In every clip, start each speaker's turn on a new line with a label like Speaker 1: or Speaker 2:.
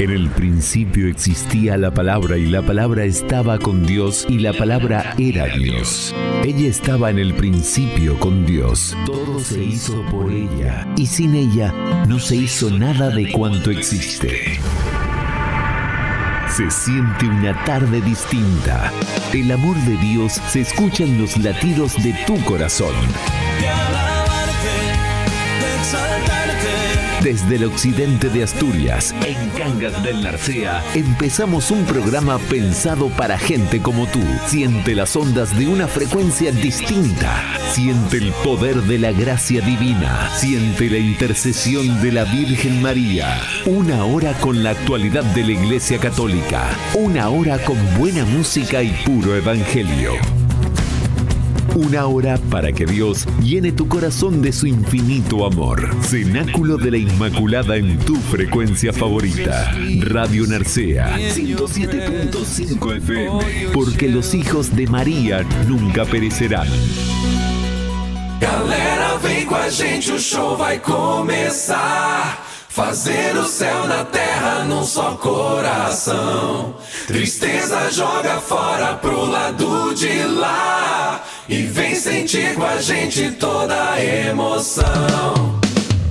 Speaker 1: En el principio existía la palabra y la palabra estaba con Dios y la palabra era Dios. Ella estaba en el principio con Dios. Todo se hizo por ella y sin ella no se hizo nada de cuanto existe. Se siente una tarde distinta. El amor de Dios se escucha en los latidos de tu corazón. Desde el occidente de Asturias, en Cangas del Narcea, empezamos un programa pensado para gente como tú. Siente las ondas de una frecuencia distinta. Siente el poder de la gracia divina. Siente la intercesión de la Virgen María. Una hora con la actualidad de la Iglesia Católica. Una hora con buena música y puro evangelio. Una hora para que Dios llene tu corazón de su infinito amor. Cenáculo de la Inmaculada en tu frecuencia favorita. Radio Narcea 107.5 FM. Porque los hijos de María nunca perecerán.
Speaker 2: Galera, vem com a gente, o show vai começar. Fazer o céu na terra num só coração. Tristeza joga fora pro lado de lá. E vem sentir com a gente toda a emoção.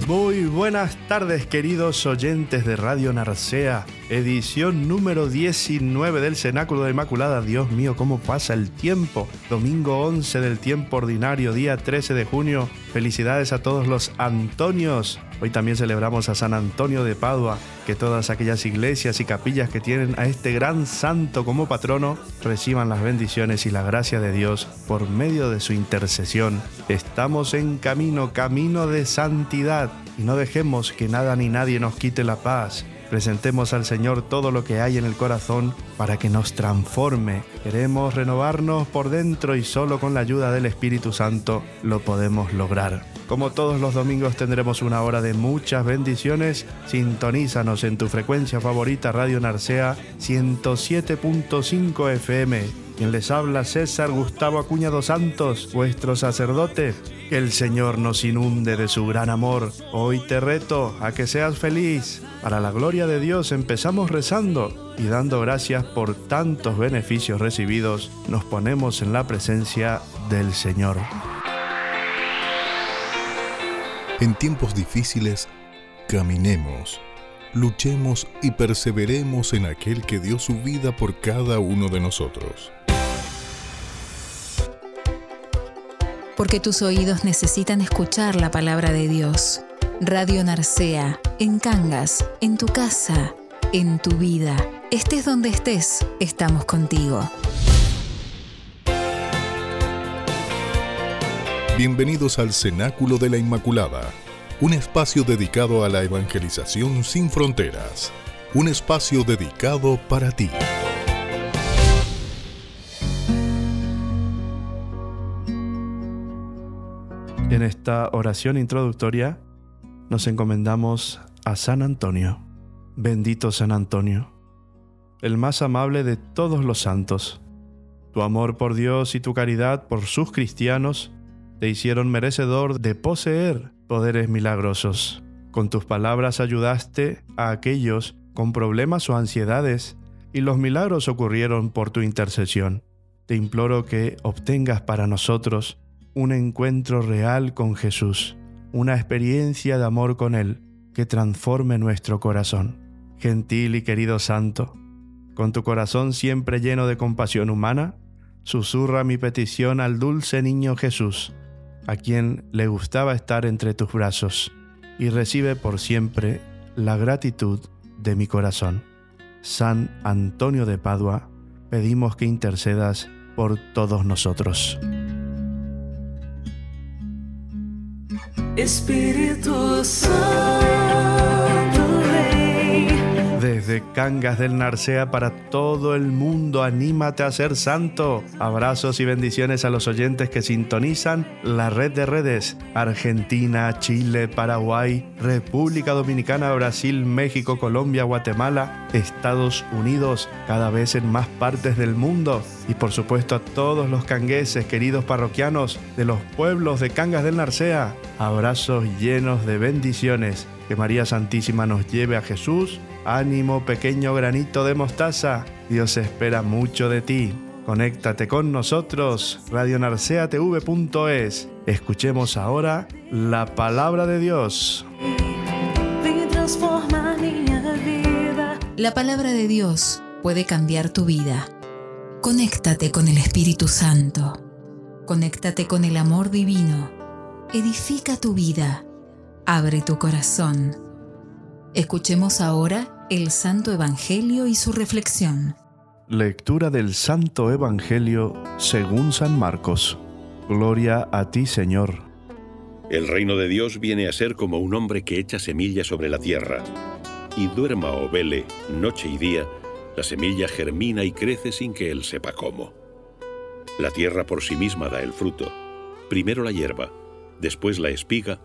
Speaker 3: Muy buenas tardes queridos oyentes de Radio Narcea, edición número 19 del Cenáculo de Inmaculada. Dios mío, cómo pasa el tiempo. Domingo 11 del tiempo ordinario, día 13 de junio. Felicidades a todos los Antonios. Hoy también celebramos a San Antonio de Padua, que todas aquellas iglesias y capillas que tienen a este gran santo como patrono reciban las bendiciones y la gracia de Dios por medio de su intercesión. Estamos en camino, camino de santidad, y no dejemos que nada ni nadie nos quite la paz. Presentemos al Señor todo lo que hay en el corazón para que nos transforme. Queremos renovarnos por dentro y solo con la ayuda del Espíritu Santo lo podemos lograr. Como todos los domingos tendremos una hora de muchas bendiciones. Sintonízanos en tu frecuencia favorita Radio Narcea 107.5 FM. Quien les habla César Gustavo Acuña dos Santos, vuestro sacerdote. Que el Señor nos inunde de su gran amor. Hoy te reto a que seas feliz. Para la gloria de Dios empezamos rezando y dando gracias por tantos beneficios recibidos, nos ponemos en la presencia del Señor.
Speaker 4: En tiempos difíciles, caminemos, luchemos y perseveremos en aquel que dio su vida por cada uno de nosotros.
Speaker 5: Porque tus oídos necesitan escuchar la palabra de Dios. Radio Narcea, en Cangas, en tu casa, en tu vida. Estés donde estés, estamos contigo.
Speaker 4: Bienvenidos al Cenáculo de la Inmaculada, un espacio dedicado a la evangelización sin fronteras, un espacio dedicado para ti.
Speaker 3: En esta oración introductoria nos encomendamos a San Antonio. Bendito San Antonio, el más amable de todos los santos. Tu amor por Dios y tu caridad por sus cristianos te hicieron merecedor de poseer poderes milagrosos. Con tus palabras ayudaste a aquellos con problemas o ansiedades y los milagros ocurrieron por tu intercesión. Te imploro que obtengas para nosotros un encuentro real con Jesús, una experiencia de amor con Él que transforme nuestro corazón. Gentil y querido Santo, con tu corazón siempre lleno de compasión humana, susurra mi petición al dulce niño Jesús, a quien le gustaba estar entre tus brazos, y recibe por siempre la gratitud de mi corazón. San Antonio de Padua, pedimos que intercedas por todos nosotros.
Speaker 2: Espírito Santo.
Speaker 3: Desde Cangas del Narcea para todo el mundo, anímate a ser santo. Abrazos y bendiciones a los oyentes que sintonizan la red de redes Argentina, Chile, Paraguay, República Dominicana, Brasil, México, Colombia, Guatemala, Estados Unidos, cada vez en más partes del mundo. Y por supuesto a todos los cangueses, queridos parroquianos de los pueblos de Cangas del Narcea. Abrazos llenos de bendiciones Que María Santísima nos lleve a Jesús. Ánimo, pequeño granito de mostaza. Dios espera mucho de ti. Conéctate con nosotros, radionarceatv.es. Escuchemos ahora la palabra de Dios.
Speaker 5: La palabra de Dios puede cambiar tu vida. Conéctate con el Espíritu Santo. Conéctate con el amor divino. Edifica tu vida. Abre tu corazón. Escuchemos ahora el Santo Evangelio y su reflexión.
Speaker 3: Lectura del Santo Evangelio según San Marcos. Gloria a ti, Señor.
Speaker 6: El reino de Dios viene a ser como un hombre que echa semilla sobre la tierra, y duerma o vele noche y día, la semilla germina y crece sin que él sepa cómo. La tierra por sí misma da el fruto, primero la hierba, después la espiga,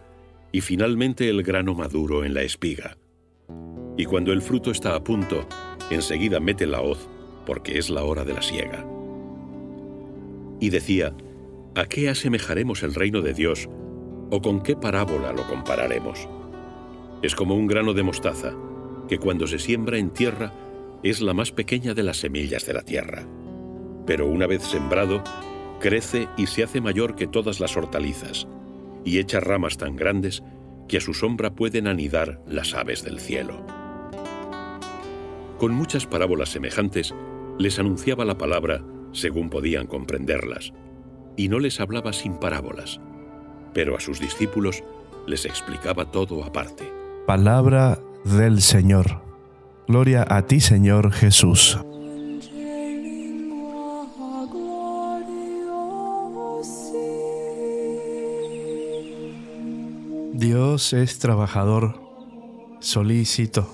Speaker 6: y finalmente el grano maduro en la espiga. Y cuando el fruto está a punto, enseguida mete la hoz porque es la hora de la siega. Y decía, ¿a qué asemejaremos el reino de Dios o con qué parábola lo compararemos? Es como un grano de mostaza, que cuando se siembra en tierra es la más pequeña de las semillas de la tierra. Pero una vez sembrado, crece y se hace mayor que todas las hortalizas, y echa ramas tan grandes que a su sombra pueden anidar las aves del cielo. Con muchas parábolas semejantes, les anunciaba la palabra según podían comprenderlas, y no les hablaba sin parábolas, pero a sus discípulos les explicaba todo aparte.
Speaker 3: Palabra del Señor. Gloria a ti, Señor Jesús. Dios es trabajador, solícito.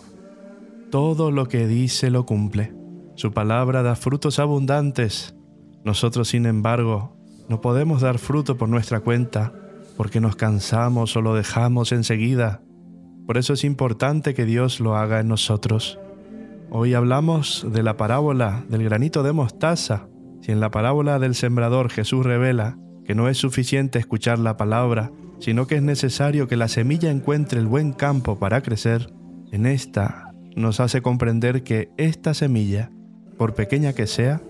Speaker 3: Todo lo que dice lo cumple. Su palabra da frutos abundantes. Nosotros, sin embargo, no podemos dar fruto por nuestra cuenta, porque nos cansamos o lo dejamos enseguida. Por eso es importante que Dios lo haga en nosotros. Hoy hablamos de la parábola del granito de mostaza. Si en la parábola del sembrador Jesús revela que no es suficiente escuchar la palabra, sino que es necesario que la semilla encuentre el buen campo para crecer, en esta nos hace comprender que esta semilla por pequeña que sea,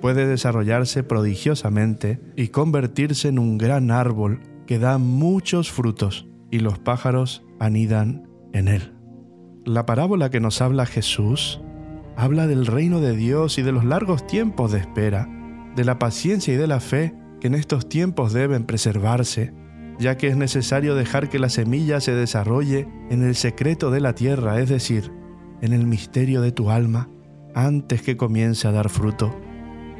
Speaker 3: puede desarrollarse prodigiosamente y convertirse en un gran árbol que da muchos frutos y los pájaros anidan en él. La parábola que nos habla Jesús habla del reino de Dios y de los largos tiempos de espera, de la paciencia y de la fe que en estos tiempos deben preservarse, ya que es necesario dejar que la semilla se desarrolle en el secreto de la tierra, es decir, en el misterio de tu alma, antes que comience a dar fruto.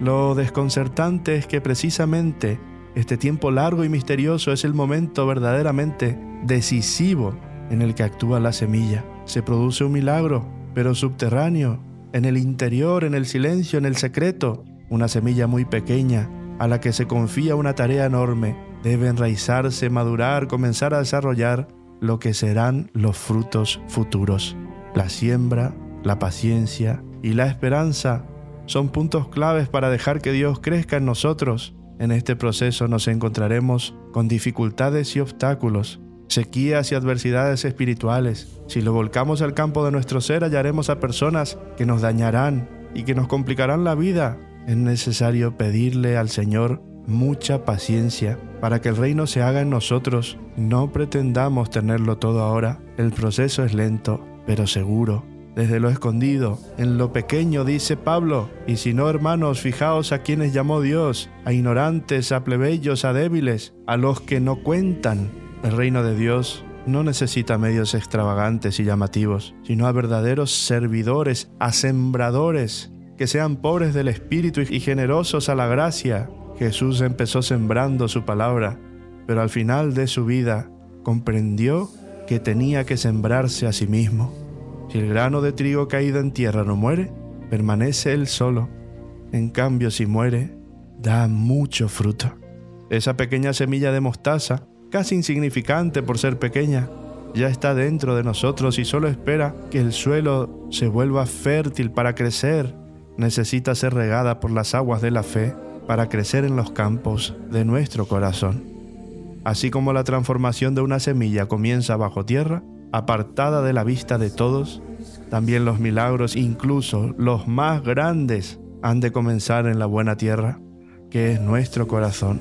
Speaker 3: Lo desconcertante es que precisamente este tiempo largo y misterioso es el momento verdaderamente decisivo en el que actúa la semilla. Se produce un milagro, pero subterráneo, en el interior, en el silencio, en el secreto. Una semilla muy pequeña a la que se confía una tarea enorme. Debe enraizarse, madurar, comenzar a desarrollar lo que serán los frutos futuros. La siembra, la paciencia, y la esperanza son puntos claves para dejar que Dios crezca en nosotros. En este proceso nos encontraremos con dificultades y obstáculos, sequías y adversidades espirituales. Si lo volcamos al campo de nuestro ser, hallaremos a personas que nos dañarán y que nos complicarán la vida. Es necesario pedirle al Señor mucha paciencia para que el reino se haga en nosotros. No pretendamos tenerlo todo ahora. El proceso es lento, pero seguro desde lo escondido, en lo pequeño, dice Pablo. Y si no, hermanos, fijaos a quienes llamó Dios, a ignorantes, a plebeyos, a débiles, a los que no cuentan. El reino de Dios no necesita medios extravagantes y llamativos, sino a verdaderos servidores, a sembradores, que sean pobres del espíritu y generosos a la gracia. Jesús empezó sembrando su palabra, pero al final de su vida comprendió que tenía que sembrarse a sí mismo si el grano de trigo caído en tierra no muere, permanece él solo. En cambio, si muere, da mucho fruto. Esa pequeña semilla de mostaza, casi insignificante por ser pequeña, ya está dentro de nosotros y solo espera que el suelo se vuelva fértil para crecer. Necesita ser regada por las aguas de la fe para crecer en los campos de nuestro corazón. Así como la transformación de una semilla comienza bajo tierra, apartada de la vista de todos, también los milagros, incluso los más grandes, han de comenzar en la buena tierra, que es nuestro corazón,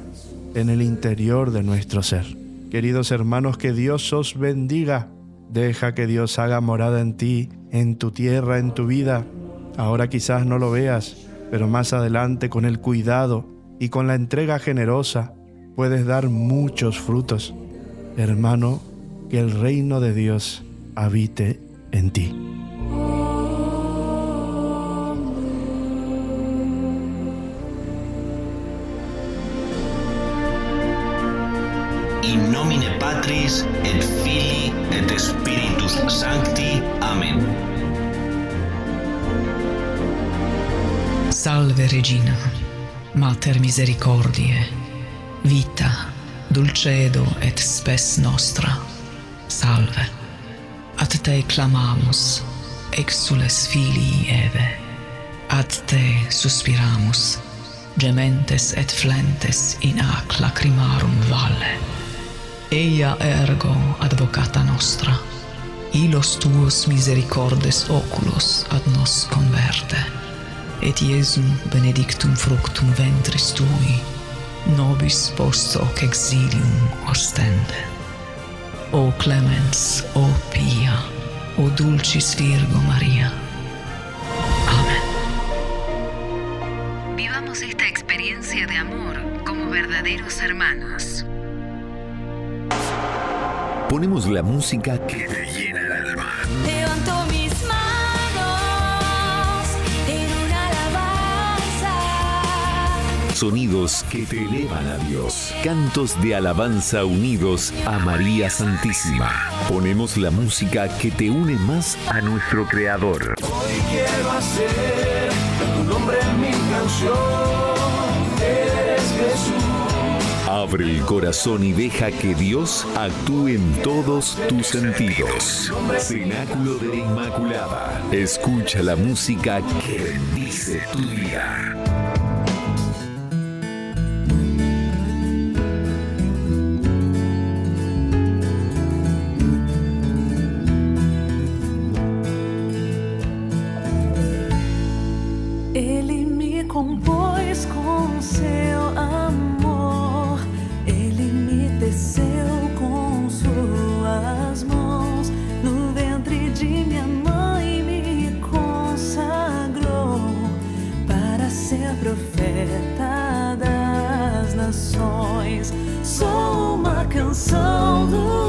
Speaker 3: en el interior de nuestro ser. Queridos hermanos, que Dios os bendiga. Deja que Dios haga morada en ti, en tu tierra, en tu vida. Ahora quizás no lo veas, pero más adelante con el cuidado y con la entrega generosa puedes dar muchos frutos. Hermano, que el reino de Dios habite en ti.
Speaker 7: In nomine Patris et Filii et Spiritus Sancti. Amen.
Speaker 8: Salve Regina, Mater Misericordie, Vita, Dulcedo et Spes Nostra, Salve. Ad Te clamamus, exules filii Eve, Ad Te suspiramus, gementes et flentes in ac lacrimarum valle. Eia ergo advocata nostra, ilos tuos misericordes oculos ad nos converte. Et Iesum benedictum fructum ventris tui, nobis post hoc exilium ostende. O clemens, o pia, o dulcis Virgo Maria. Amén.
Speaker 5: Vivamos esta experiencia de amor como verdaderos hermanos.
Speaker 9: Ponemos la música que Sonidos que te elevan a Dios. Cantos de alabanza unidos a María Santísima. Ponemos la música que te une más a nuestro Creador.
Speaker 2: Hoy quiero hacer tu nombre en mi canción. Eres Jesús.
Speaker 9: Abre el corazón y deja que Dios actúe en todos tus sentidos. Cenáculo de la Inmaculada. Escucha la música que bendice tu vida.
Speaker 1: solution.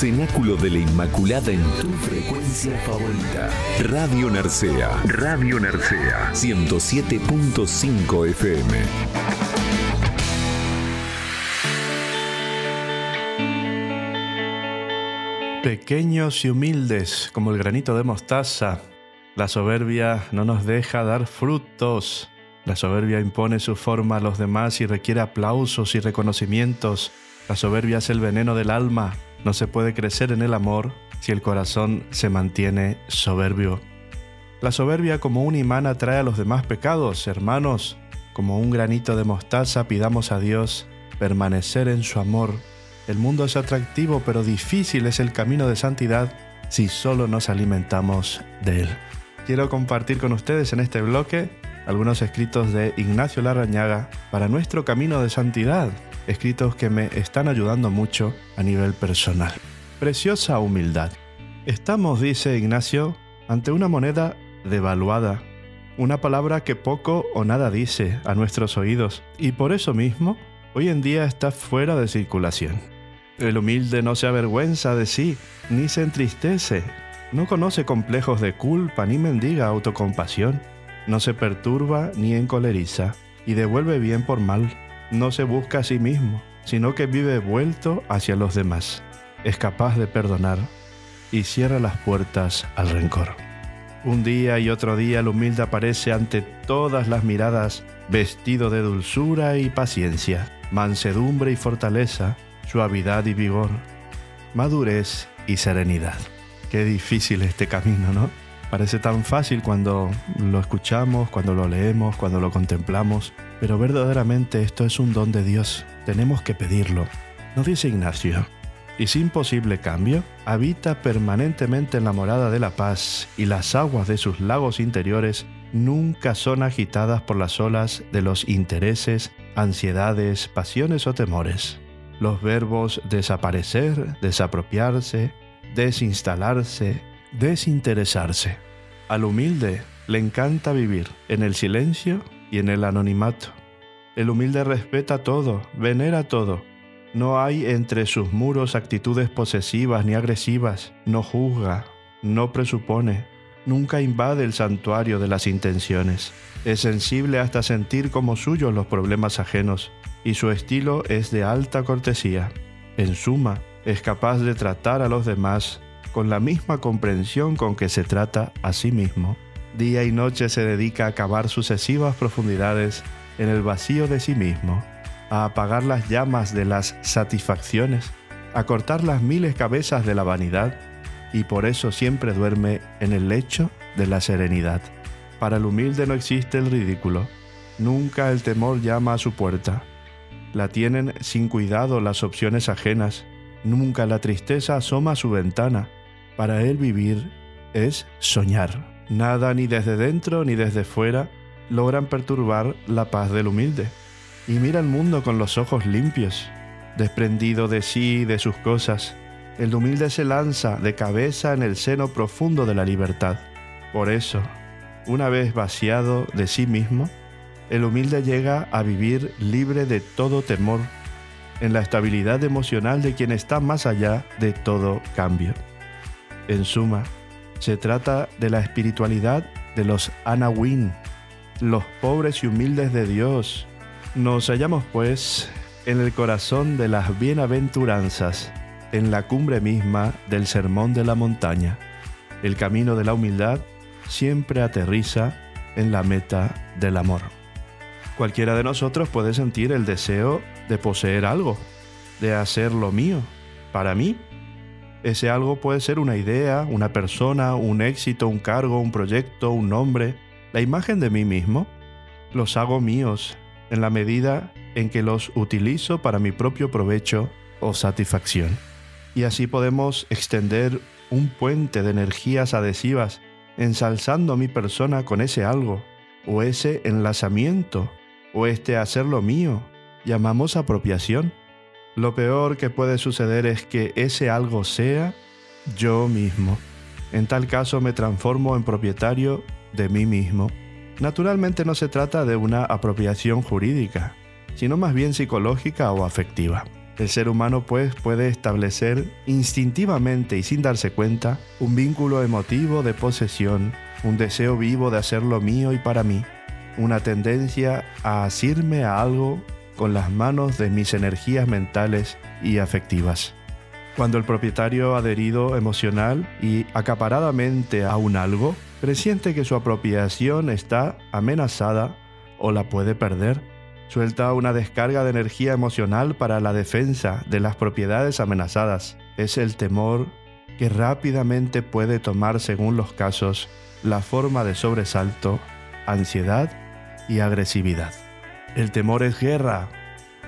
Speaker 1: Cenáculo de la Inmaculada en tu frecuencia favorita. Radio Narcea. Radio Narcea. 107.5 FM.
Speaker 3: Pequeños y humildes como el granito de mostaza, la soberbia no nos deja dar frutos. La soberbia impone su forma a los demás y requiere aplausos y reconocimientos. La soberbia es el veneno del alma. No se puede crecer en el amor si el corazón se mantiene soberbio. La soberbia como un imán atrae a los demás pecados, hermanos. Como un granito de mostaza pidamos a Dios permanecer en su amor. El mundo es atractivo, pero difícil es el camino de santidad si solo nos alimentamos de él. Quiero compartir con ustedes en este bloque algunos escritos de Ignacio Larrañaga para nuestro camino de santidad, escritos que me están ayudando mucho a nivel personal. Preciosa humildad. Estamos, dice Ignacio, ante una moneda devaluada, una palabra que poco o nada dice a nuestros oídos y por eso mismo hoy en día está fuera de circulación. El humilde no se avergüenza de sí, ni se entristece, no conoce complejos de culpa, ni mendiga autocompasión, no se perturba ni encoleriza, y devuelve bien por mal, no se busca a sí mismo, sino que vive vuelto hacia los demás, es capaz de perdonar y cierra las puertas al rencor. Un día y otro día el humilde aparece ante todas las miradas, vestido de dulzura y paciencia, mansedumbre y fortaleza, suavidad y vigor, madurez y serenidad. Qué difícil este camino, ¿no? Parece tan fácil cuando lo escuchamos, cuando lo leemos, cuando lo contemplamos, pero verdaderamente esto es un don de Dios. Tenemos que pedirlo. Nos dice Ignacio, y sin posible cambio, habita permanentemente en la morada de la paz y las aguas de sus lagos interiores nunca son agitadas por las olas de los intereses, ansiedades, pasiones o temores. Los verbos desaparecer, desapropiarse, desinstalarse, desinteresarse. Al humilde le encanta vivir en el silencio y en el anonimato. El humilde respeta todo, venera todo. No hay entre sus muros actitudes posesivas ni agresivas, no juzga, no presupone, nunca invade el santuario de las intenciones. Es sensible hasta sentir como suyos los problemas ajenos, y su estilo es de alta cortesía. En suma, es capaz de tratar a los demás con la misma comprensión con que se trata a sí mismo. Día y noche se dedica a cavar sucesivas profundidades en el vacío de sí mismo, a apagar las llamas de las satisfacciones, a cortar las miles cabezas de la vanidad, y por eso siempre duerme en el lecho de la serenidad. Para el humilde no existe el ridículo, nunca el temor llama a su puerta. La tienen sin cuidado las opciones ajenas, nunca la tristeza asoma a su ventana. Para él vivir es soñar. Nada ni desde dentro ni desde fuera logran perturbar la paz del humilde. Y mira el mundo con los ojos limpios, desprendido de sí y de sus cosas. El humilde se lanza de cabeza en el seno profundo de la libertad. Por eso, una vez vaciado de sí mismo, el humilde llega a vivir libre de todo temor, en la estabilidad emocional de quien está más allá de todo cambio. En suma, se trata de la espiritualidad de los Anawin, los pobres y humildes de Dios. Nos hallamos, pues, en el corazón de las bienaventuranzas, en la cumbre misma del sermón de la montaña. El camino de la humildad siempre aterriza en la meta del amor. Cualquiera de nosotros puede sentir el deseo de poseer algo, de hacer lo mío, para mí. Ese algo puede ser una idea, una persona, un éxito, un cargo, un proyecto, un nombre, la imagen de mí mismo. Los hago míos en la medida en que los utilizo para mi propio provecho o satisfacción. Y así podemos extender un puente de energías adhesivas ensalzando mi persona con ese algo, o ese enlazamiento, o este hacerlo mío, llamamos apropiación. Lo peor que puede suceder es que ese algo sea yo mismo. En tal caso me transformo en propietario de mí mismo. Naturalmente no se trata de una apropiación jurídica, sino más bien psicológica o afectiva. El ser humano pues puede establecer instintivamente y sin darse cuenta un vínculo emotivo de posesión, un deseo vivo de hacerlo mío y para mí, una tendencia a asirme a algo con las manos de mis energías mentales y afectivas. Cuando el propietario adherido emocional y acaparadamente a un algo presiente que su apropiación está amenazada o la puede perder, suelta una descarga de energía emocional para la defensa de las propiedades amenazadas. Es el temor que rápidamente puede tomar según los casos la forma de sobresalto, ansiedad y agresividad. El temor es guerra,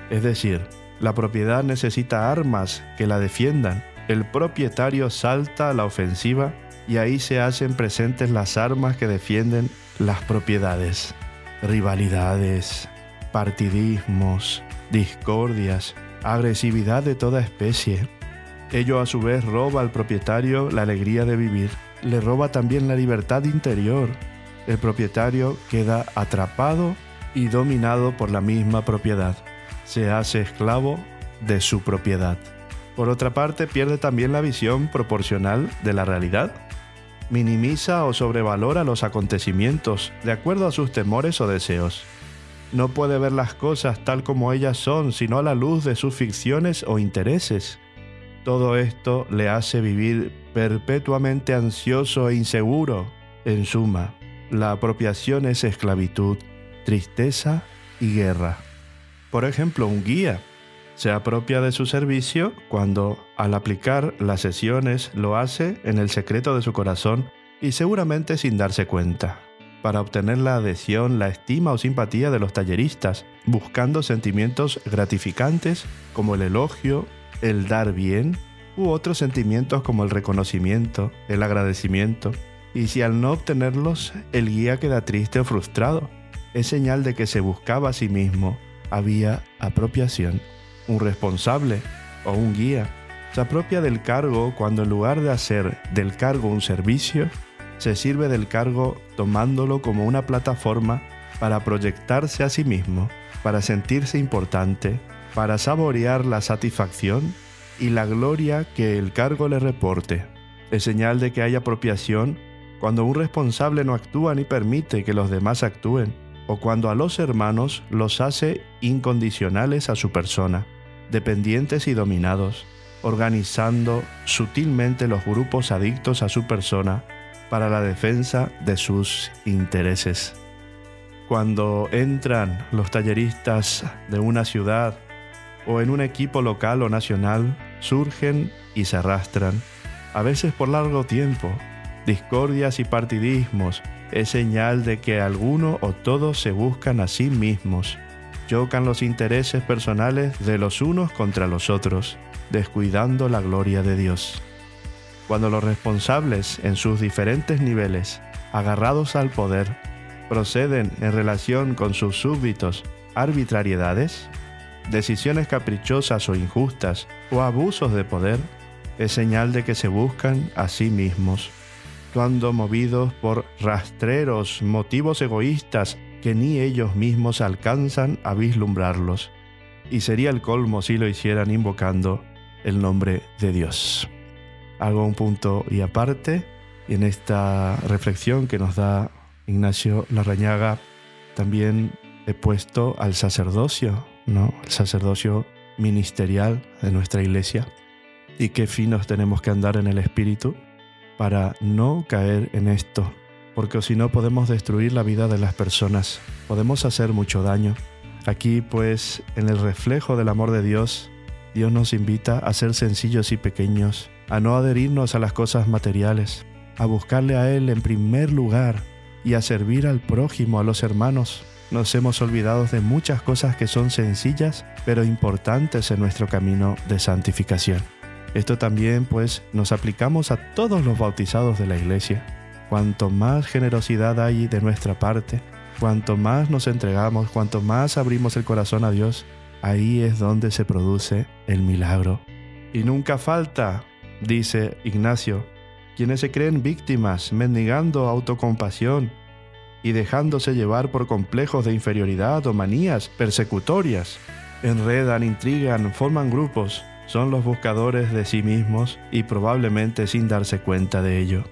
Speaker 3: es decir, la propiedad necesita armas que la defiendan. El propietario salta a la ofensiva y ahí se hacen presentes las armas que defienden las propiedades. Rivalidades, partidismos, discordias, agresividad de toda especie. Ello a su vez roba al propietario la alegría de vivir, le roba también la libertad interior. El propietario queda atrapado y dominado por la misma propiedad. Se hace esclavo de su propiedad. Por otra parte, pierde también la visión proporcional de la realidad. Minimiza o sobrevalora los acontecimientos de acuerdo a sus temores o deseos no puede ver las cosas tal como ellas son, sino a la luz de sus ficciones o intereses. Todo esto le hace vivir perpetuamente ansioso e inseguro. En suma, la apropiación es esclavitud, tristeza y guerra. Por ejemplo, un guía se apropia de su servicio cuando al aplicar las sesiones lo hace en el secreto de su corazón y seguramente sin darse cuenta. Para obtener la adhesión, la estima o simpatía de los talleristas, buscando sentimientos gratificantes como el elogio, el dar bien, u otros sentimientos como el reconocimiento, el agradecimiento, y si al no obtenerlos el guía queda triste o frustrado, es señal de que se buscaba a sí mismo, había apropiación. Un responsable o un guía se apropia del cargo cuando en lugar de hacer del cargo un servicio, se sirve del cargo tomándolo como una plataforma para proyectarse a sí mismo, para sentirse importante, para saborear la satisfacción y la gloria que el cargo le reporte. Es señal de que hay apropiación cuando un responsable no actúa ni permite que los demás actúen, o cuando a los hermanos los hace incondicionales a su persona, dependientes y dominados, organizando sutilmente los grupos adictos a su persona para la defensa de sus intereses. Cuando entran los talleristas de una ciudad o en un equipo local o nacional, surgen y se arrastran, a veces por largo tiempo. Discordias y partidismos es señal de que alguno o todos se buscan a sí mismos. Chocan los intereses personales de los unos contra los otros, descuidando la gloria de Dios cuando los responsables en sus diferentes niveles, agarrados al poder, proceden en relación con sus súbditos arbitrariedades, decisiones caprichosas o injustas o abusos de poder, es señal de que se buscan a sí mismos, cuando movidos por rastreros motivos egoístas que ni ellos mismos alcanzan a vislumbrarlos, y sería el colmo si lo hicieran invocando el nombre de Dios hago un punto y aparte. Y en esta reflexión que nos da Ignacio Larrañaga, también he puesto al sacerdocio, ¿no? El sacerdocio ministerial de nuestra iglesia. Y qué finos tenemos que andar en el espíritu para no caer en esto, porque si no podemos destruir la vida de las personas, podemos hacer mucho daño. Aquí pues en el reflejo del amor de Dios, Dios nos invita a ser sencillos y pequeños, a no adherirnos a las cosas materiales, a buscarle a Él en primer lugar y a servir al prójimo, a los hermanos. Nos hemos olvidado de muchas cosas que son sencillas pero importantes en nuestro camino de santificación. Esto también pues nos aplicamos a todos los bautizados de la iglesia. Cuanto más generosidad hay de nuestra parte, cuanto más nos entregamos, cuanto más abrimos el corazón a Dios, ahí es donde se produce el milagro. Y nunca falta, dice Ignacio, quienes se creen víctimas, mendigando autocompasión y dejándose llevar por complejos de inferioridad o manías persecutorias. Enredan, intrigan, forman grupos, son los buscadores de sí mismos y probablemente sin darse cuenta de ello.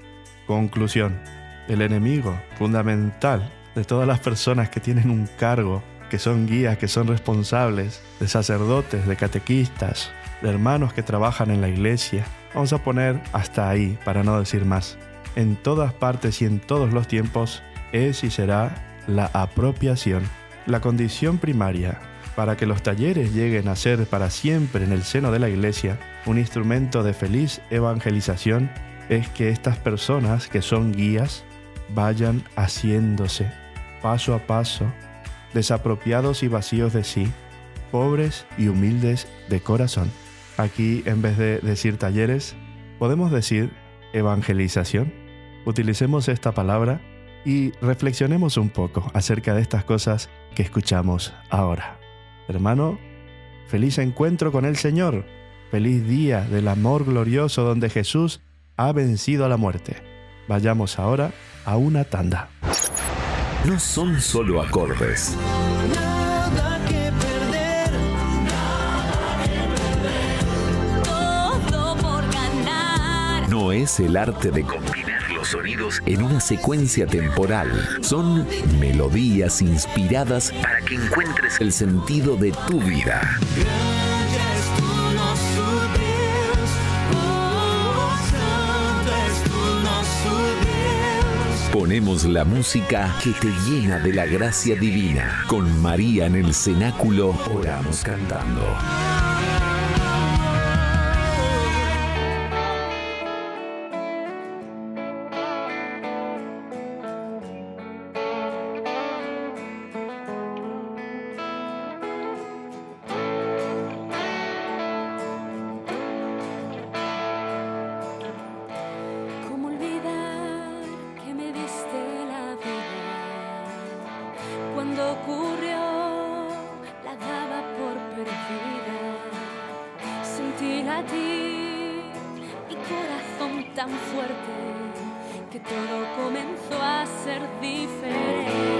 Speaker 3: Conclusión. El enemigo fundamental de todas las personas que tienen un cargo, que son guías, que son responsables, de sacerdotes, de catequistas, de hermanos que trabajan en la iglesia. Vamos a poner hasta ahí, para no decir más. En todas partes y en todos los tiempos es y será la apropiación, la condición primaria para que los talleres lleguen a ser para siempre en el seno de la iglesia un instrumento de feliz evangelización es que estas personas que son guías vayan haciéndose paso a paso, desapropiados y vacíos de sí, pobres y humildes de corazón. Aquí, en vez de decir talleres, podemos decir evangelización. Utilicemos esta palabra y reflexionemos un poco acerca de estas cosas que escuchamos ahora. Hermano, feliz encuentro con el Señor, feliz día del amor glorioso donde Jesús ha vencido a la muerte. Vayamos ahora a una tanda.
Speaker 1: No son solo acordes.
Speaker 9: Nada que perder, todo por ganar.
Speaker 1: No es el arte de combinar sonidos en una secuencia temporal. Son melodías inspiradas para que encuentres el sentido de tu vida. Ponemos la música que te llena de la gracia divina. Con María en el cenáculo oramos cantando.
Speaker 9: Mi corazón tan fuerte que todo comenzó a ser diferente.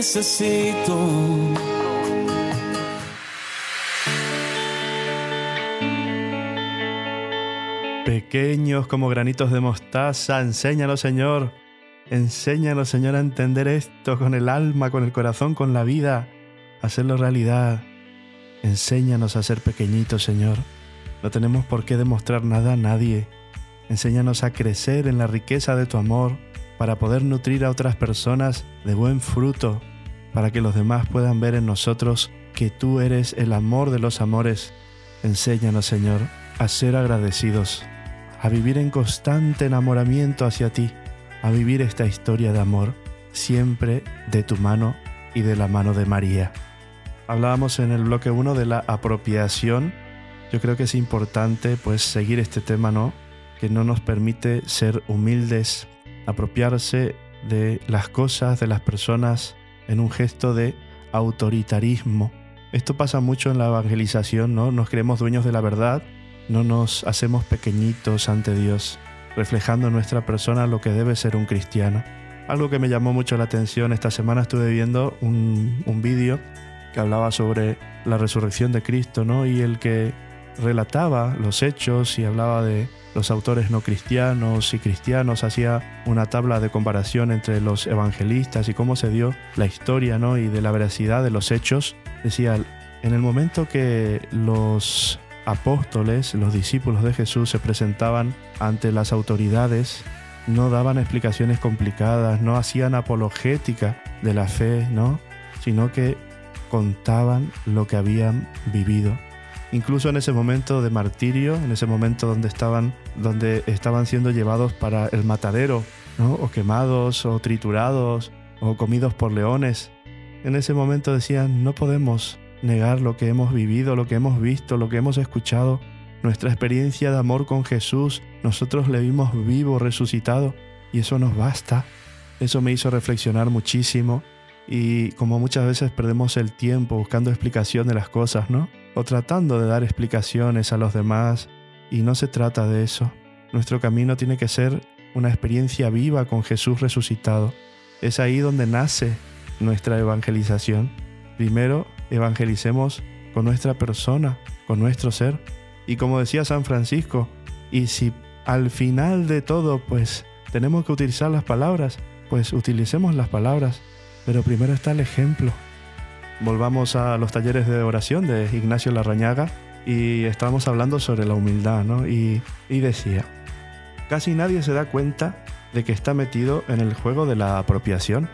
Speaker 2: Necesito.
Speaker 3: pequeños como granitos de mostaza. Enséñanos, Señor. Enséñanos, Señor, a entender esto con el alma, con el corazón, con la vida, hacerlo realidad. Enséñanos a ser pequeñitos, Señor. No tenemos por qué demostrar nada a nadie. Enséñanos a crecer en la riqueza de tu amor para poder nutrir a otras personas de buen fruto, para que los demás puedan ver en nosotros que tú eres el amor de los amores. Enséñanos, Señor, a ser agradecidos, a vivir en constante enamoramiento hacia ti, a vivir esta historia de amor siempre de tu mano y de la mano de María. Hablábamos en el bloque 1 de la apropiación. Yo creo que es importante pues seguir este tema, ¿no? Que no nos permite ser humildes, apropiarse de las cosas, de las personas en un gesto de autoritarismo. Esto pasa mucho en la evangelización, ¿no? Nos creemos dueños de la verdad, no nos hacemos pequeñitos ante Dios, reflejando en nuestra persona lo que debe ser un cristiano. Algo que me llamó mucho la atención, esta semana estuve viendo un, un vídeo que hablaba sobre la resurrección de Cristo, ¿no? Y el que relataba los hechos y hablaba de los autores no cristianos y cristianos, hacía una tabla de comparación entre los evangelistas y cómo se dio la historia, ¿no? Y de la veracidad de los hechos. Decía, en el momento que los apóstoles, los discípulos de Jesús se presentaban ante las autoridades, no daban explicaciones complicadas, no hacían apologética de la fe, ¿no? Sino que contaban lo que habían vivido. Incluso en ese momento de martirio, en ese momento donde estaban, donde estaban siendo llevados para el matadero, ¿no? o quemados, o triturados, o comidos por leones, en ese momento decían, no podemos negar lo que hemos vivido, lo que hemos visto, lo que hemos escuchado, nuestra experiencia de amor con Jesús, nosotros le vimos vivo, resucitado, y eso nos basta. Eso me hizo reflexionar muchísimo y como muchas veces perdemos el tiempo buscando explicación de las cosas, ¿no? O tratando de dar explicaciones a los demás, y no se trata de eso. Nuestro camino tiene que ser una experiencia viva con Jesús resucitado. Es ahí donde nace nuestra evangelización. Primero, evangelicemos con nuestra persona, con nuestro ser. Y como decía San Francisco, y si al final de todo, pues tenemos que utilizar las palabras, pues utilicemos las palabras, pero primero está el ejemplo. Volvamos a los talleres de oración de Ignacio Larrañaga y estábamos hablando sobre la humildad, ¿no? Y, y decía, casi nadie se da cuenta de que está metido en el juego de la apropiación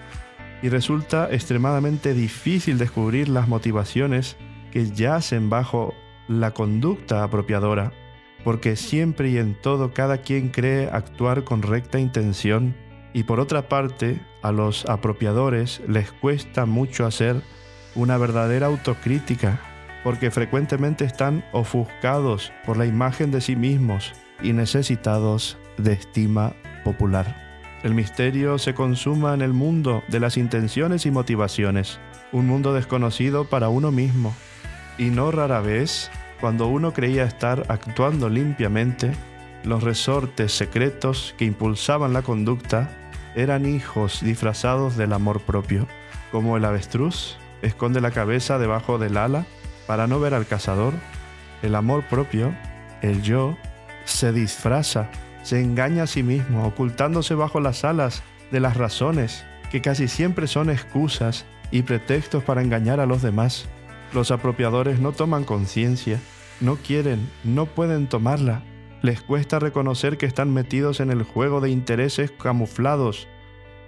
Speaker 3: y resulta extremadamente difícil descubrir las motivaciones que yacen bajo la conducta apropiadora, porque siempre y en todo cada quien cree actuar con recta intención y por otra parte a los apropiadores les cuesta mucho hacer una verdadera autocrítica, porque frecuentemente están ofuscados por la imagen de sí mismos y necesitados de estima popular. El misterio se consuma en el mundo de las intenciones y motivaciones, un mundo desconocido para uno mismo. Y no rara vez, cuando uno creía estar actuando limpiamente, los resortes secretos que impulsaban la conducta eran hijos disfrazados del amor propio, como el avestruz esconde la cabeza debajo del ala para no ver al cazador. El amor propio, el yo, se disfraza se engaña a sí mismo, ocultándose bajo las alas de las razones, que casi siempre son excusas y pretextos para engañar a los demás. Los apropiadores no toman conciencia, no quieren, no pueden tomarla. Les cuesta reconocer que están metidos en el juego de intereses camuflados.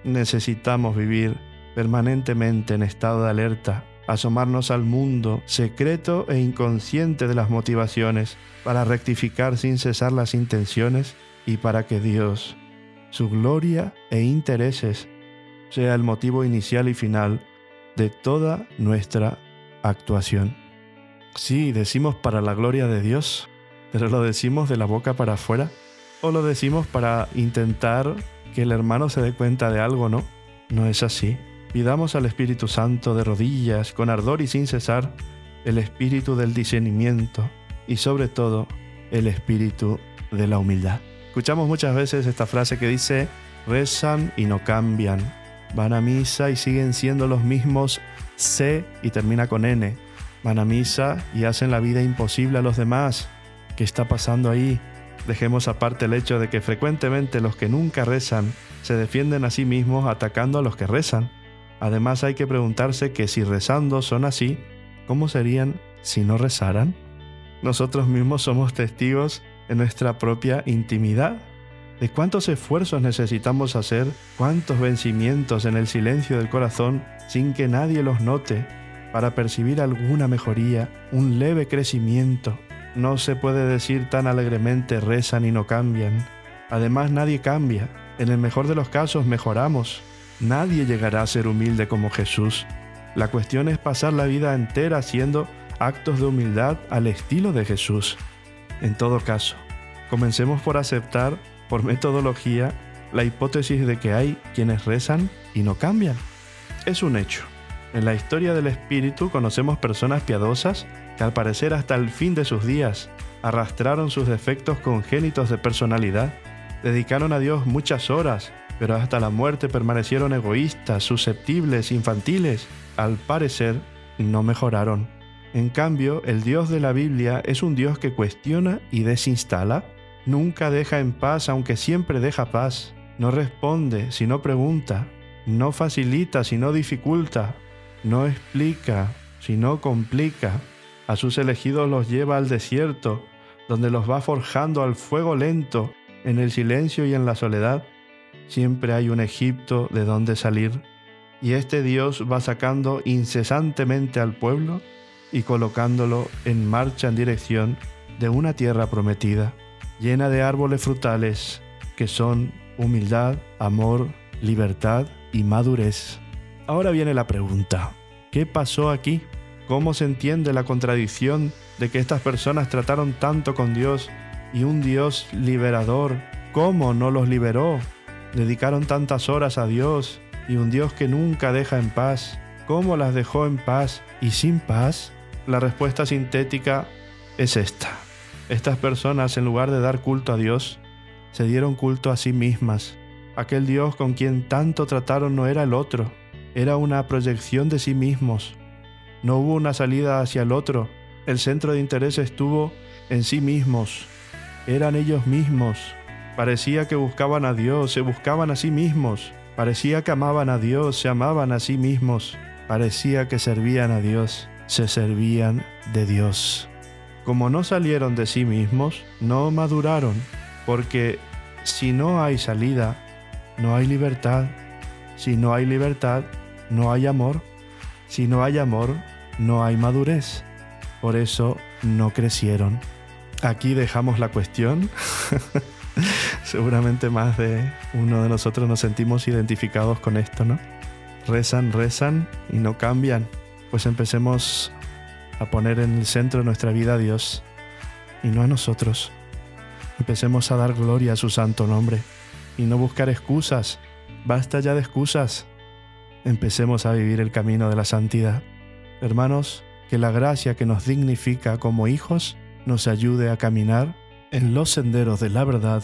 Speaker 3: Necesitamos vivir permanentemente en estado de alerta, asomarnos al mundo secreto e inconsciente de las motivaciones para rectificar sin cesar las intenciones y para que Dios, su gloria e intereses sea el motivo inicial y final de toda nuestra actuación. Sí, decimos para la gloria de Dios, pero lo decimos de la boca para afuera o lo decimos para intentar que el hermano se dé cuenta de algo, ¿no? No es así. Pidamos al Espíritu Santo de rodillas, con ardor y sin cesar, el espíritu del discernimiento y sobre todo el espíritu de la humildad. Escuchamos muchas veces esta frase que dice, rezan y no cambian, van a misa y siguen siendo los mismos C y termina con N, van a misa y hacen la vida imposible a los demás. ¿Qué está pasando ahí? Dejemos aparte el hecho de que frecuentemente los que nunca rezan se defienden a sí mismos atacando a los que rezan. Además hay que preguntarse que si rezando son así, ¿cómo serían si no rezaran? Nosotros mismos somos testigos en nuestra propia intimidad de cuántos esfuerzos necesitamos hacer, cuántos vencimientos en el silencio del corazón sin que nadie los note para percibir alguna mejoría, un leve crecimiento. No se puede decir tan alegremente rezan y no cambian. Además nadie cambia. En el mejor de los casos mejoramos. Nadie llegará a ser humilde como Jesús. La cuestión es pasar la vida entera haciendo actos de humildad al estilo de Jesús. En todo caso, comencemos por aceptar, por metodología, la hipótesis de que hay quienes rezan y no cambian. Es un hecho. En la historia del espíritu conocemos personas piadosas que al parecer hasta el fin de sus días arrastraron sus defectos congénitos de personalidad, dedicaron a Dios muchas horas, pero hasta la muerte permanecieron egoístas, susceptibles, infantiles. Al parecer, no mejoraron. En cambio, el Dios de la Biblia es un Dios que cuestiona y desinstala, nunca deja en paz aunque siempre deja paz, no responde si no pregunta, no facilita si no dificulta, no explica si no complica, a sus elegidos los lleva al desierto, donde los va forjando al fuego lento, en el silencio y en la soledad. Siempre hay un Egipto de donde salir, y este Dios va sacando incesantemente al pueblo y colocándolo en marcha en dirección de una tierra prometida, llena de árboles frutales que son humildad, amor, libertad y madurez. Ahora viene la pregunta, ¿qué pasó aquí? ¿Cómo se entiende la contradicción de que estas personas trataron tanto con Dios y un Dios liberador, cómo no los liberó? Dedicaron tantas horas a Dios y un Dios que nunca deja en paz, ¿cómo las dejó en paz y sin paz? La respuesta sintética es esta. Estas personas, en lugar de dar culto a Dios, se dieron culto a sí mismas. Aquel Dios con quien tanto trataron no era el otro, era una proyección de sí mismos. No hubo una salida hacia el otro, el centro de interés estuvo en sí mismos. Eran ellos mismos. Parecía que buscaban a Dios, se buscaban a sí mismos. Parecía que amaban a Dios, se amaban a sí mismos. Parecía que servían a Dios, se servían de Dios. Como no salieron de sí mismos, no maduraron, porque si no hay salida, no hay libertad. Si no hay libertad, no hay amor. Si no hay amor, no hay madurez. Por eso no crecieron. Aquí dejamos la cuestión. Seguramente más de uno de nosotros nos sentimos identificados con esto, ¿no? Rezan, rezan y no cambian. Pues empecemos a poner en el centro de nuestra vida a Dios y no a nosotros. Empecemos a dar gloria a su santo nombre y no buscar excusas. Basta ya de excusas. Empecemos a vivir el camino de la santidad. Hermanos, que la gracia que nos dignifica como hijos nos ayude a caminar en los senderos de la verdad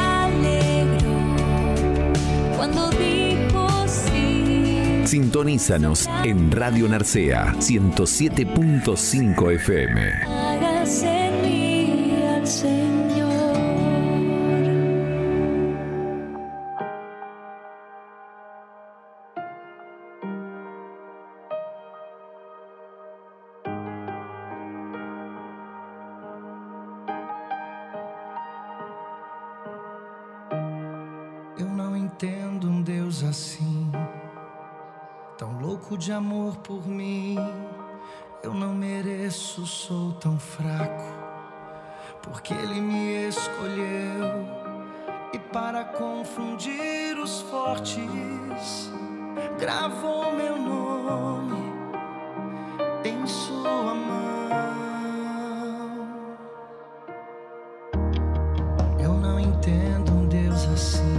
Speaker 1: Sintonízanos en Radio Narcea 107.5 FM.
Speaker 10: de amor por mim. Eu não mereço, sou tão fraco, porque Ele me escolheu. E para confundir os fortes, gravou meu nome em Sua mão. Eu não entendo um Deus assim,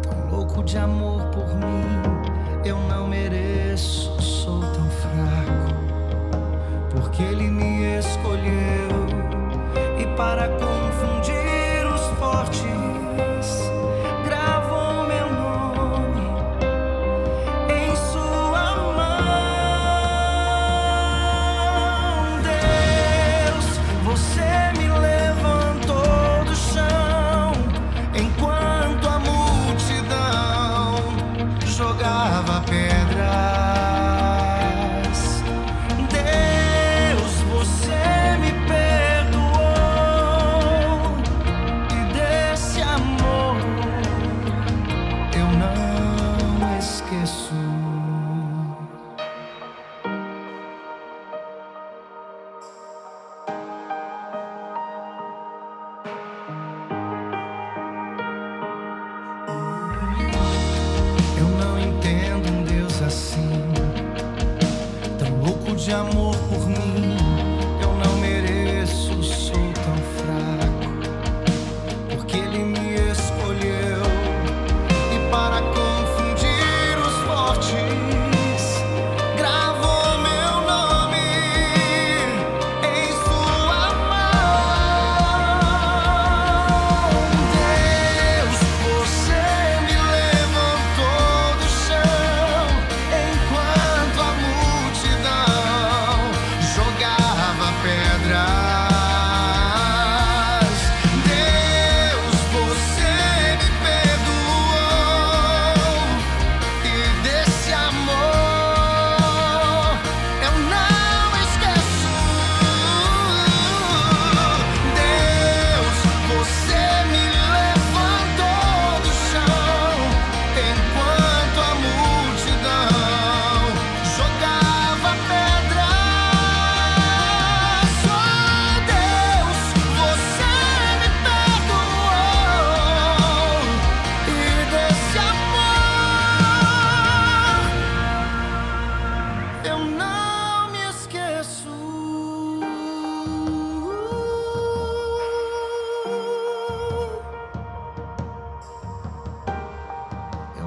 Speaker 10: tão louco de amor por mim eu não mereço, sou tão fraco, porque ele me escolheu e para confundir os fortes.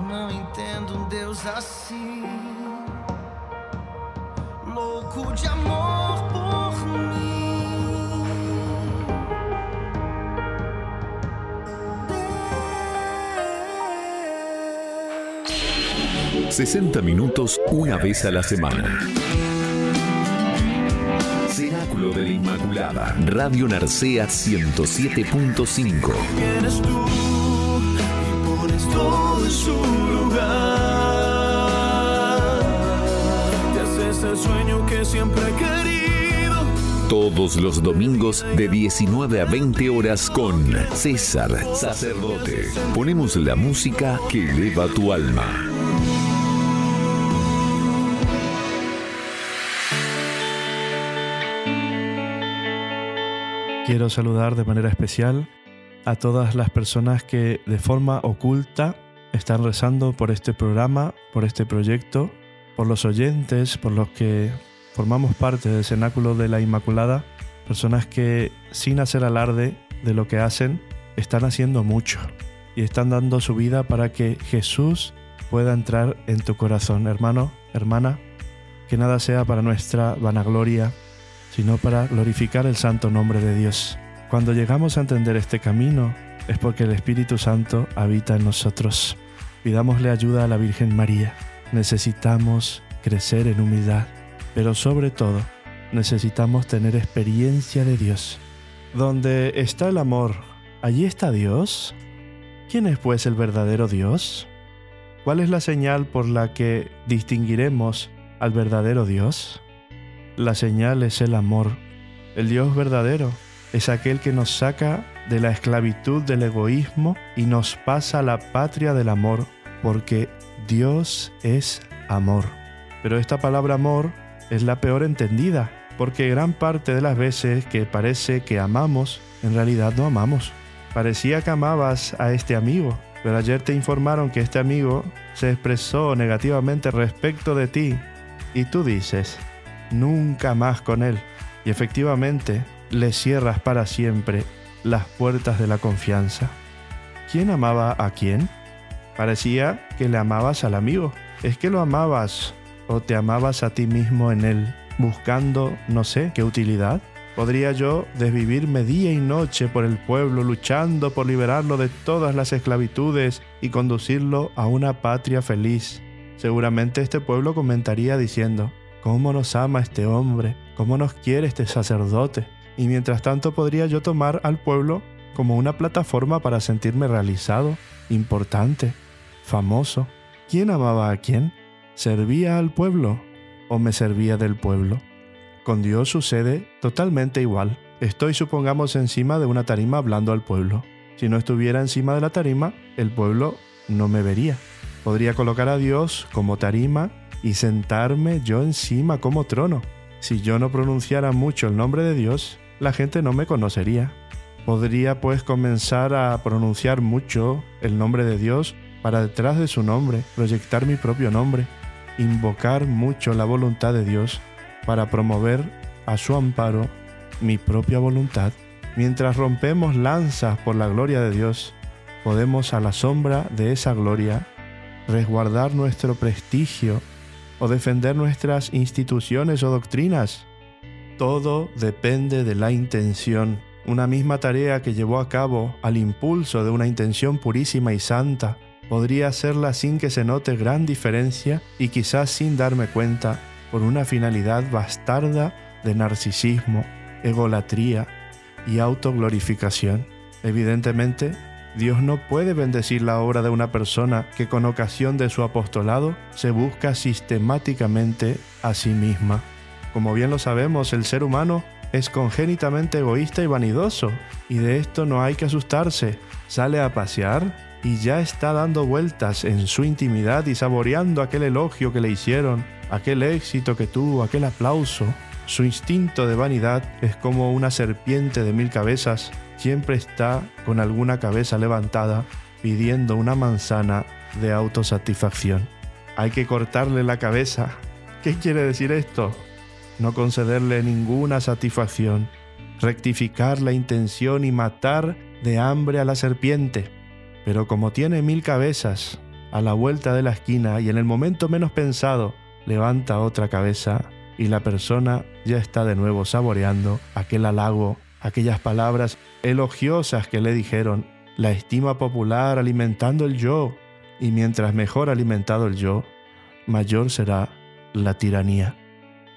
Speaker 10: Não entendo um Deus assim, louco de amor por mim.
Speaker 1: 60 minutos una vez a la semana. Cenáculo de la Inmaculada. Radio Narcea 107.5.
Speaker 10: todo en su lugar. Te haces el sueño que siempre he querido.
Speaker 1: Todos los domingos de 19 a 20 horas con César Sacerdote. Ponemos la música que eleva tu alma.
Speaker 3: Quiero saludar de manera especial a todas las personas que de forma oculta están rezando por este programa, por este proyecto, por los oyentes, por los que formamos parte del Cenáculo de la Inmaculada, personas que sin hacer alarde de lo que hacen, están haciendo mucho y están dando su vida para que Jesús pueda entrar en tu corazón, hermano, hermana, que nada sea para nuestra vanagloria, sino para glorificar el santo nombre de Dios. Cuando llegamos a entender este camino es porque el Espíritu Santo habita en nosotros. Pidámosle ayuda a la Virgen María. Necesitamos crecer en humildad, pero sobre todo necesitamos tener experiencia de Dios. Donde está el amor, allí está Dios. ¿Quién es pues el verdadero Dios? ¿Cuál es la señal por la que distinguiremos al verdadero Dios? La señal es el amor. El Dios verdadero es aquel que nos saca de la esclavitud del egoísmo y nos pasa a la patria del amor, porque Dios es amor. Pero esta palabra amor es la peor entendida, porque gran parte de las veces que parece que amamos, en realidad no amamos. Parecía que amabas a este amigo, pero ayer te informaron que este amigo se expresó negativamente respecto de ti y tú dices, nunca más con él. Y efectivamente, le cierras para siempre las puertas de la confianza. ¿Quién amaba a quién? Parecía que le amabas al amigo. ¿Es que lo amabas o te amabas a ti mismo en él, buscando no sé qué utilidad? Podría yo desvivirme día y noche por el pueblo, luchando por liberarlo de todas las esclavitudes y conducirlo a una patria feliz. Seguramente este pueblo comentaría diciendo, ¿cómo nos ama este hombre? ¿Cómo nos quiere este sacerdote? Y mientras tanto podría yo tomar al pueblo como una plataforma para sentirme realizado, importante, famoso. ¿Quién amaba a quién? ¿Servía al pueblo o me servía del pueblo? Con Dios sucede totalmente igual. Estoy, supongamos, encima de una tarima hablando al pueblo. Si no estuviera encima de la tarima, el pueblo no me vería. Podría colocar a Dios como tarima y sentarme yo encima como trono. Si yo no pronunciara mucho el nombre de Dios, la gente no me conocería. Podría pues comenzar a pronunciar mucho el nombre de Dios para detrás de su nombre, proyectar mi propio nombre, invocar mucho la voluntad de Dios para promover a su amparo mi propia voluntad. Mientras rompemos lanzas por la gloria de Dios, podemos a la sombra de esa gloria resguardar nuestro prestigio o defender nuestras instituciones o doctrinas. Todo depende de la intención. Una misma tarea que llevó a cabo al impulso de una intención purísima y santa podría hacerla sin que se note gran diferencia y quizás sin darme cuenta por una finalidad bastarda de narcisismo, egolatría y autoglorificación. Evidentemente, Dios no puede bendecir la obra de una persona que con ocasión de su apostolado se busca sistemáticamente a sí misma. Como bien lo sabemos, el ser humano es congénitamente egoísta y vanidoso, y de esto no hay que asustarse. Sale a pasear y ya está dando vueltas en su intimidad y saboreando aquel elogio que le hicieron, aquel éxito que tuvo, aquel aplauso. Su instinto de vanidad es como una serpiente de mil cabezas, siempre está con alguna cabeza levantada pidiendo una manzana de autosatisfacción. Hay que cortarle la cabeza. ¿Qué quiere decir esto? No concederle ninguna satisfacción, rectificar la intención y matar de hambre a la serpiente. Pero como tiene mil cabezas, a la vuelta de la esquina y en el momento menos pensado, levanta otra cabeza y la persona ya está de nuevo saboreando aquel halago, aquellas palabras elogiosas que le dijeron, la estima popular alimentando el yo, y mientras mejor alimentado el yo, mayor será la tiranía.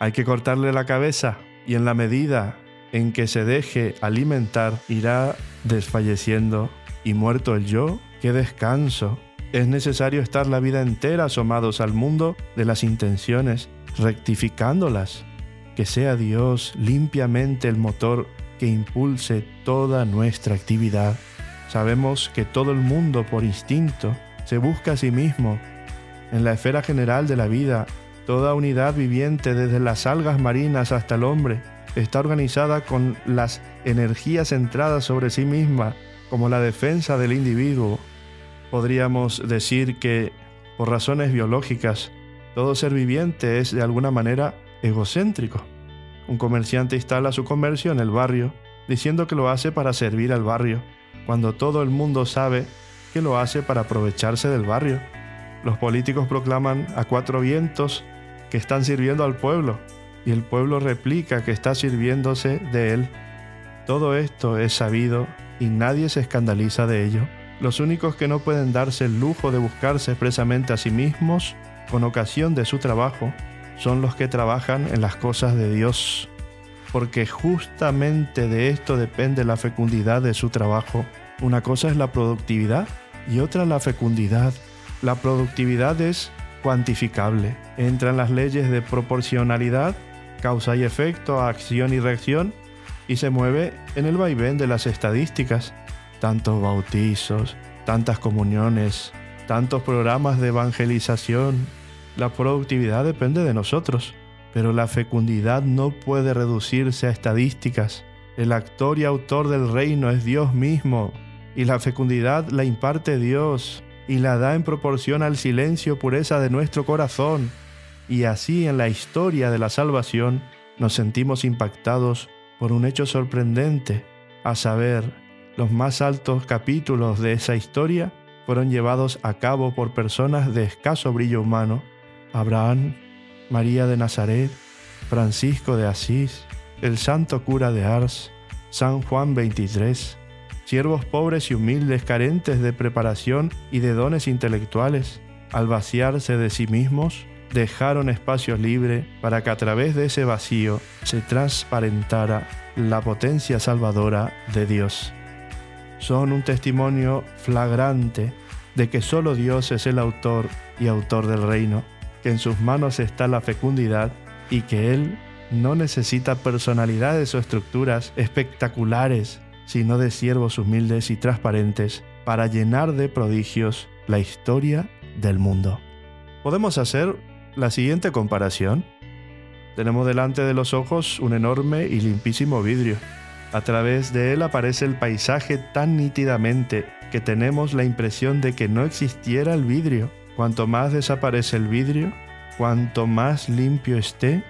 Speaker 3: Hay que cortarle la cabeza y en la medida en que se deje alimentar irá desfalleciendo y muerto el yo, qué descanso. Es necesario estar la vida entera asomados al mundo de las intenciones, rectificándolas. Que sea Dios limpiamente el motor que impulse toda nuestra actividad. Sabemos que todo el mundo por instinto se busca a sí mismo. En la esfera general de la vida, toda unidad viviente, desde las algas marinas hasta el hombre, está organizada con las energías centradas sobre sí misma como la defensa del individuo. Podríamos decir que, por razones biológicas, todo ser viviente es de alguna manera egocéntrico. Un comerciante instala su comercio en el barrio, diciendo que lo hace para servir al barrio, cuando todo el mundo sabe que lo hace para aprovecharse del barrio. Los políticos proclaman a cuatro vientos que están sirviendo al pueblo, y el pueblo replica que está sirviéndose de él. Todo esto es sabido y nadie se escandaliza de ello. Los únicos que no pueden darse el lujo de buscarse expresamente a sí mismos con ocasión de su trabajo son los que trabajan en las cosas de Dios, porque justamente de esto depende la fecundidad de su trabajo. Una cosa es la productividad y otra la fecundidad. La productividad es cuantificable. Entran las leyes de proporcionalidad, causa y efecto, acción y reacción, y se mueve en el vaivén de las estadísticas. Tantos bautizos, tantas comuniones, tantos programas de evangelización. La productividad depende de nosotros, pero la fecundidad no puede reducirse a estadísticas. El actor y autor del reino es Dios mismo, y la fecundidad la imparte Dios y la da en proporción al silencio pureza de nuestro corazón. Y así en la historia de la salvación nos sentimos impactados por un hecho sorprendente, a saber, los más altos capítulos de esa historia fueron llevados a cabo por personas de escaso brillo humano, Abraham, María de Nazaret, Francisco de Asís, el santo cura de Ars, San Juan 23, siervos pobres y humildes carentes de preparación y de dones intelectuales, al vaciarse de sí mismos, dejaron espacio libre para que a través de ese vacío se transparentara la potencia salvadora de Dios. Son un testimonio flagrante de que solo Dios es el autor y autor del reino, que en sus manos está la fecundidad y que Él no necesita personalidades o estructuras espectaculares, sino de siervos humildes y transparentes para llenar de prodigios la historia del mundo. Podemos hacer la siguiente comparación. Tenemos delante de los ojos un enorme y limpísimo vidrio. A través de él aparece el paisaje tan nítidamente que tenemos la impresión de que no existiera el vidrio. Cuanto más desaparece el vidrio, cuanto más limpio esté,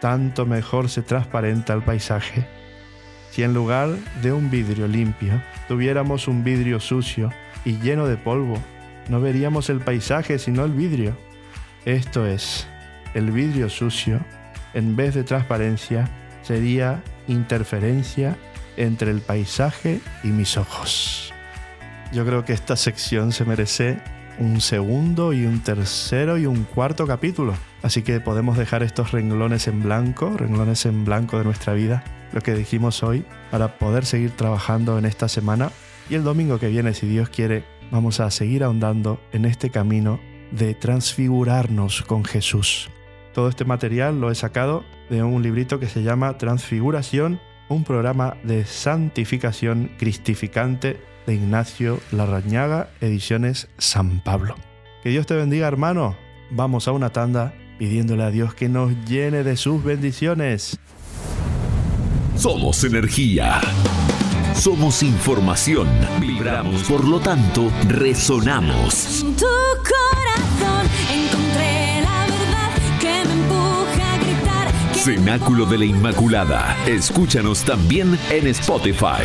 Speaker 3: tanto mejor se transparenta el paisaje. Si en lugar de un vidrio limpio tuviéramos un vidrio sucio y lleno de polvo, no veríamos el paisaje sino el vidrio. Esto es, el vidrio sucio, en vez de transparencia, sería interferencia entre el paisaje y mis ojos. Yo creo que esta sección se merece un segundo y un tercero y un cuarto capítulo. Así que podemos dejar estos renglones en blanco, renglones en blanco de nuestra vida, lo que dijimos hoy, para poder seguir trabajando en esta semana. Y el domingo que viene, si Dios quiere, vamos a seguir ahondando en este camino de transfigurarnos con Jesús. Todo este material lo he sacado de un librito que se llama Transfiguración, un programa de santificación cristificante de Ignacio Larrañaga, ediciones San Pablo. Que Dios te bendiga, hermano. Vamos a una tanda pidiéndole a Dios que nos llene de sus bendiciones.
Speaker 1: Somos energía. Somos información. Vibramos, por lo tanto, resonamos.
Speaker 9: En tu corazón encontré la verdad que me empuja a gritar.
Speaker 1: Cenáculo de la Inmaculada. Escúchanos también en Spotify.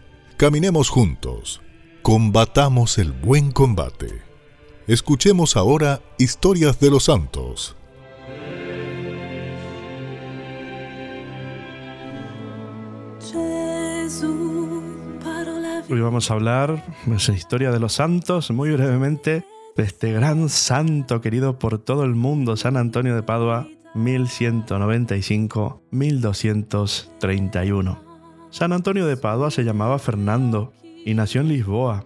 Speaker 4: Caminemos juntos, combatamos el buen combate. Escuchemos ahora historias de los santos.
Speaker 3: Hoy vamos a hablar de la historia de los santos, muy brevemente, de este gran santo querido por todo el mundo, San Antonio de Padua, 1195-1231. San Antonio de Padua se llamaba Fernando y nació en Lisboa.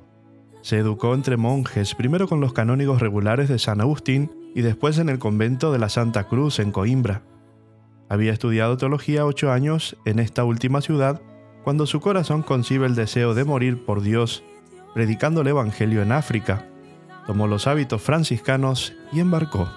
Speaker 3: Se educó entre monjes, primero con los canónigos regulares de San Agustín y después en el convento de la Santa Cruz en Coimbra. Había estudiado teología ocho años en esta última ciudad cuando su corazón concibe el deseo de morir por Dios, predicando el Evangelio en África. Tomó los hábitos franciscanos y embarcó.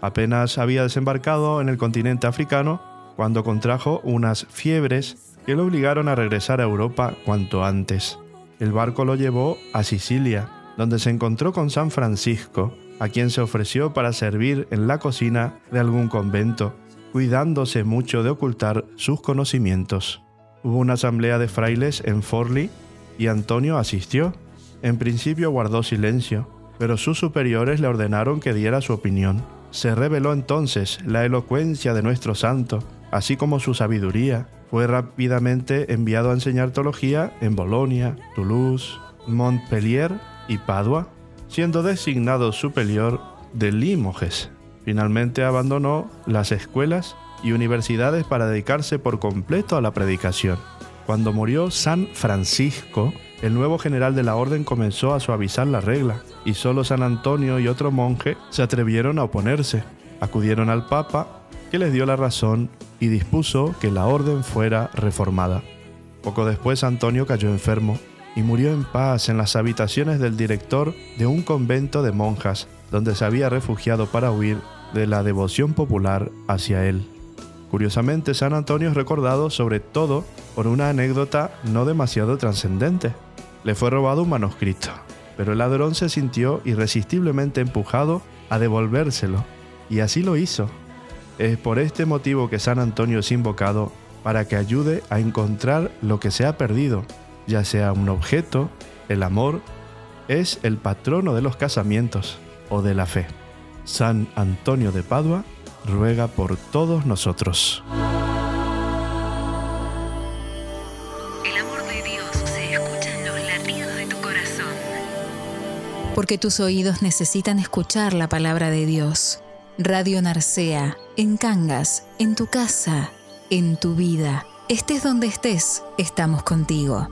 Speaker 3: Apenas había desembarcado en el continente africano cuando contrajo unas fiebres que lo obligaron a regresar a Europa cuanto antes. El barco lo llevó a Sicilia, donde se encontró con San Francisco, a quien se ofreció para servir en la cocina de algún convento, cuidándose mucho de ocultar sus conocimientos. Hubo una asamblea de frailes en Forli y Antonio asistió. En principio guardó silencio, pero sus superiores le ordenaron que diera su opinión. Se reveló entonces la elocuencia de nuestro santo, así como su sabiduría. Fue rápidamente enviado a enseñar teología en Bolonia, Toulouse, Montpellier y Padua, siendo designado superior de Limoges. Finalmente abandonó las escuelas y universidades para dedicarse por completo a la predicación. Cuando murió San Francisco, el nuevo general de la orden comenzó a suavizar la regla, y solo San Antonio y otro monje se atrevieron a oponerse. Acudieron al Papa, que les dio la razón y dispuso que la orden fuera reformada. Poco después Antonio cayó enfermo y murió en paz en las habitaciones del director de un convento de monjas, donde se había refugiado para huir de la devoción popular hacia él. Curiosamente, San Antonio es recordado sobre todo por una anécdota no demasiado trascendente. Le fue robado un manuscrito, pero el ladrón se sintió irresistiblemente empujado a devolvérselo, y así lo hizo. Es por este motivo que San Antonio es invocado para que ayude a encontrar lo que se ha perdido, ya sea un objeto, el amor, es el patrono de los casamientos o de la fe. San Antonio de Padua ruega por todos nosotros.
Speaker 5: El amor de Dios se escucha en los latidos de tu corazón. Porque tus oídos necesitan escuchar la palabra de Dios. Radio Narcea, en Cangas, en tu casa, en tu vida. Estés donde estés, estamos contigo.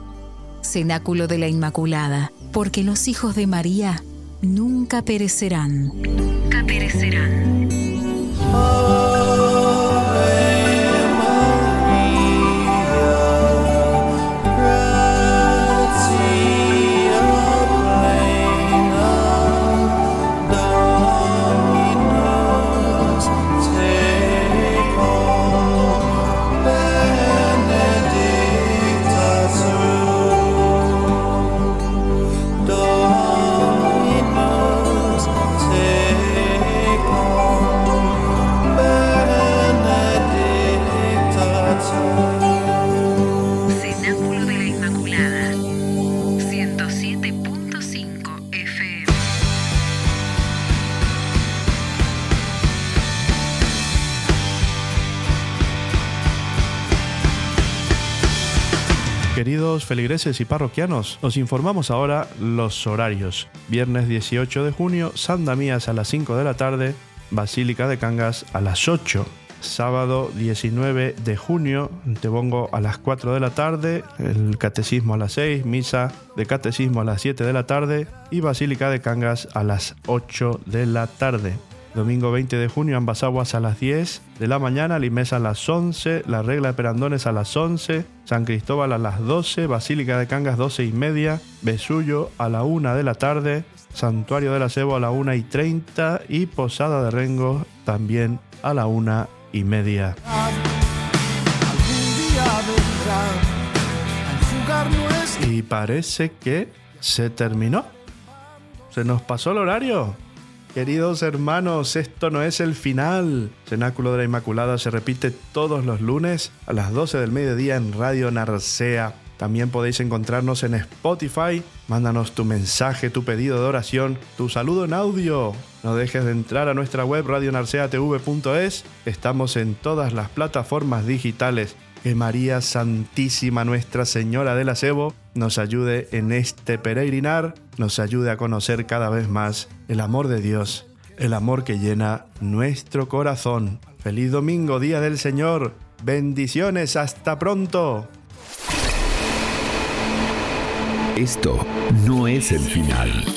Speaker 5: Cenáculo de la Inmaculada, porque los hijos de María nunca perecerán. Nunca perecerán.
Speaker 3: Feligreses y parroquianos, os informamos ahora los horarios. Viernes 18 de junio, San Damías a las 5 de la tarde, Basílica de Cangas a las 8. Sábado 19 de junio, te pongo a las 4 de la tarde, el catecismo a las 6, misa de catecismo a las 7 de la tarde y Basílica de Cangas a las 8 de la tarde. Domingo 20 de junio, ambas aguas a las 10 de la mañana, Limesa a las 11, la regla de Perandones a las 11, San Cristóbal a las 12, Basílica de Cangas 12 y media, Besullo a la 1 de la tarde, Santuario de la Cebo a la 1 y 30 y Posada de Rengo también a la 1 y media. Y parece que se terminó. Se nos pasó el horario. Queridos hermanos, esto no es el final. Cenáculo de la Inmaculada se repite todos los lunes a las 12 del mediodía en Radio Narcea. También podéis encontrarnos en Spotify. Mándanos tu mensaje, tu pedido de oración, tu saludo en audio. No dejes de entrar a nuestra web radionarceatv.es. Estamos en todas las plataformas digitales. Que María Santísima Nuestra Señora del Acebo nos ayude en este peregrinar, nos ayude a conocer cada vez más el amor de Dios, el amor que llena nuestro corazón. Feliz domingo, Día del Señor. Bendiciones, hasta pronto.
Speaker 1: Esto no es el final.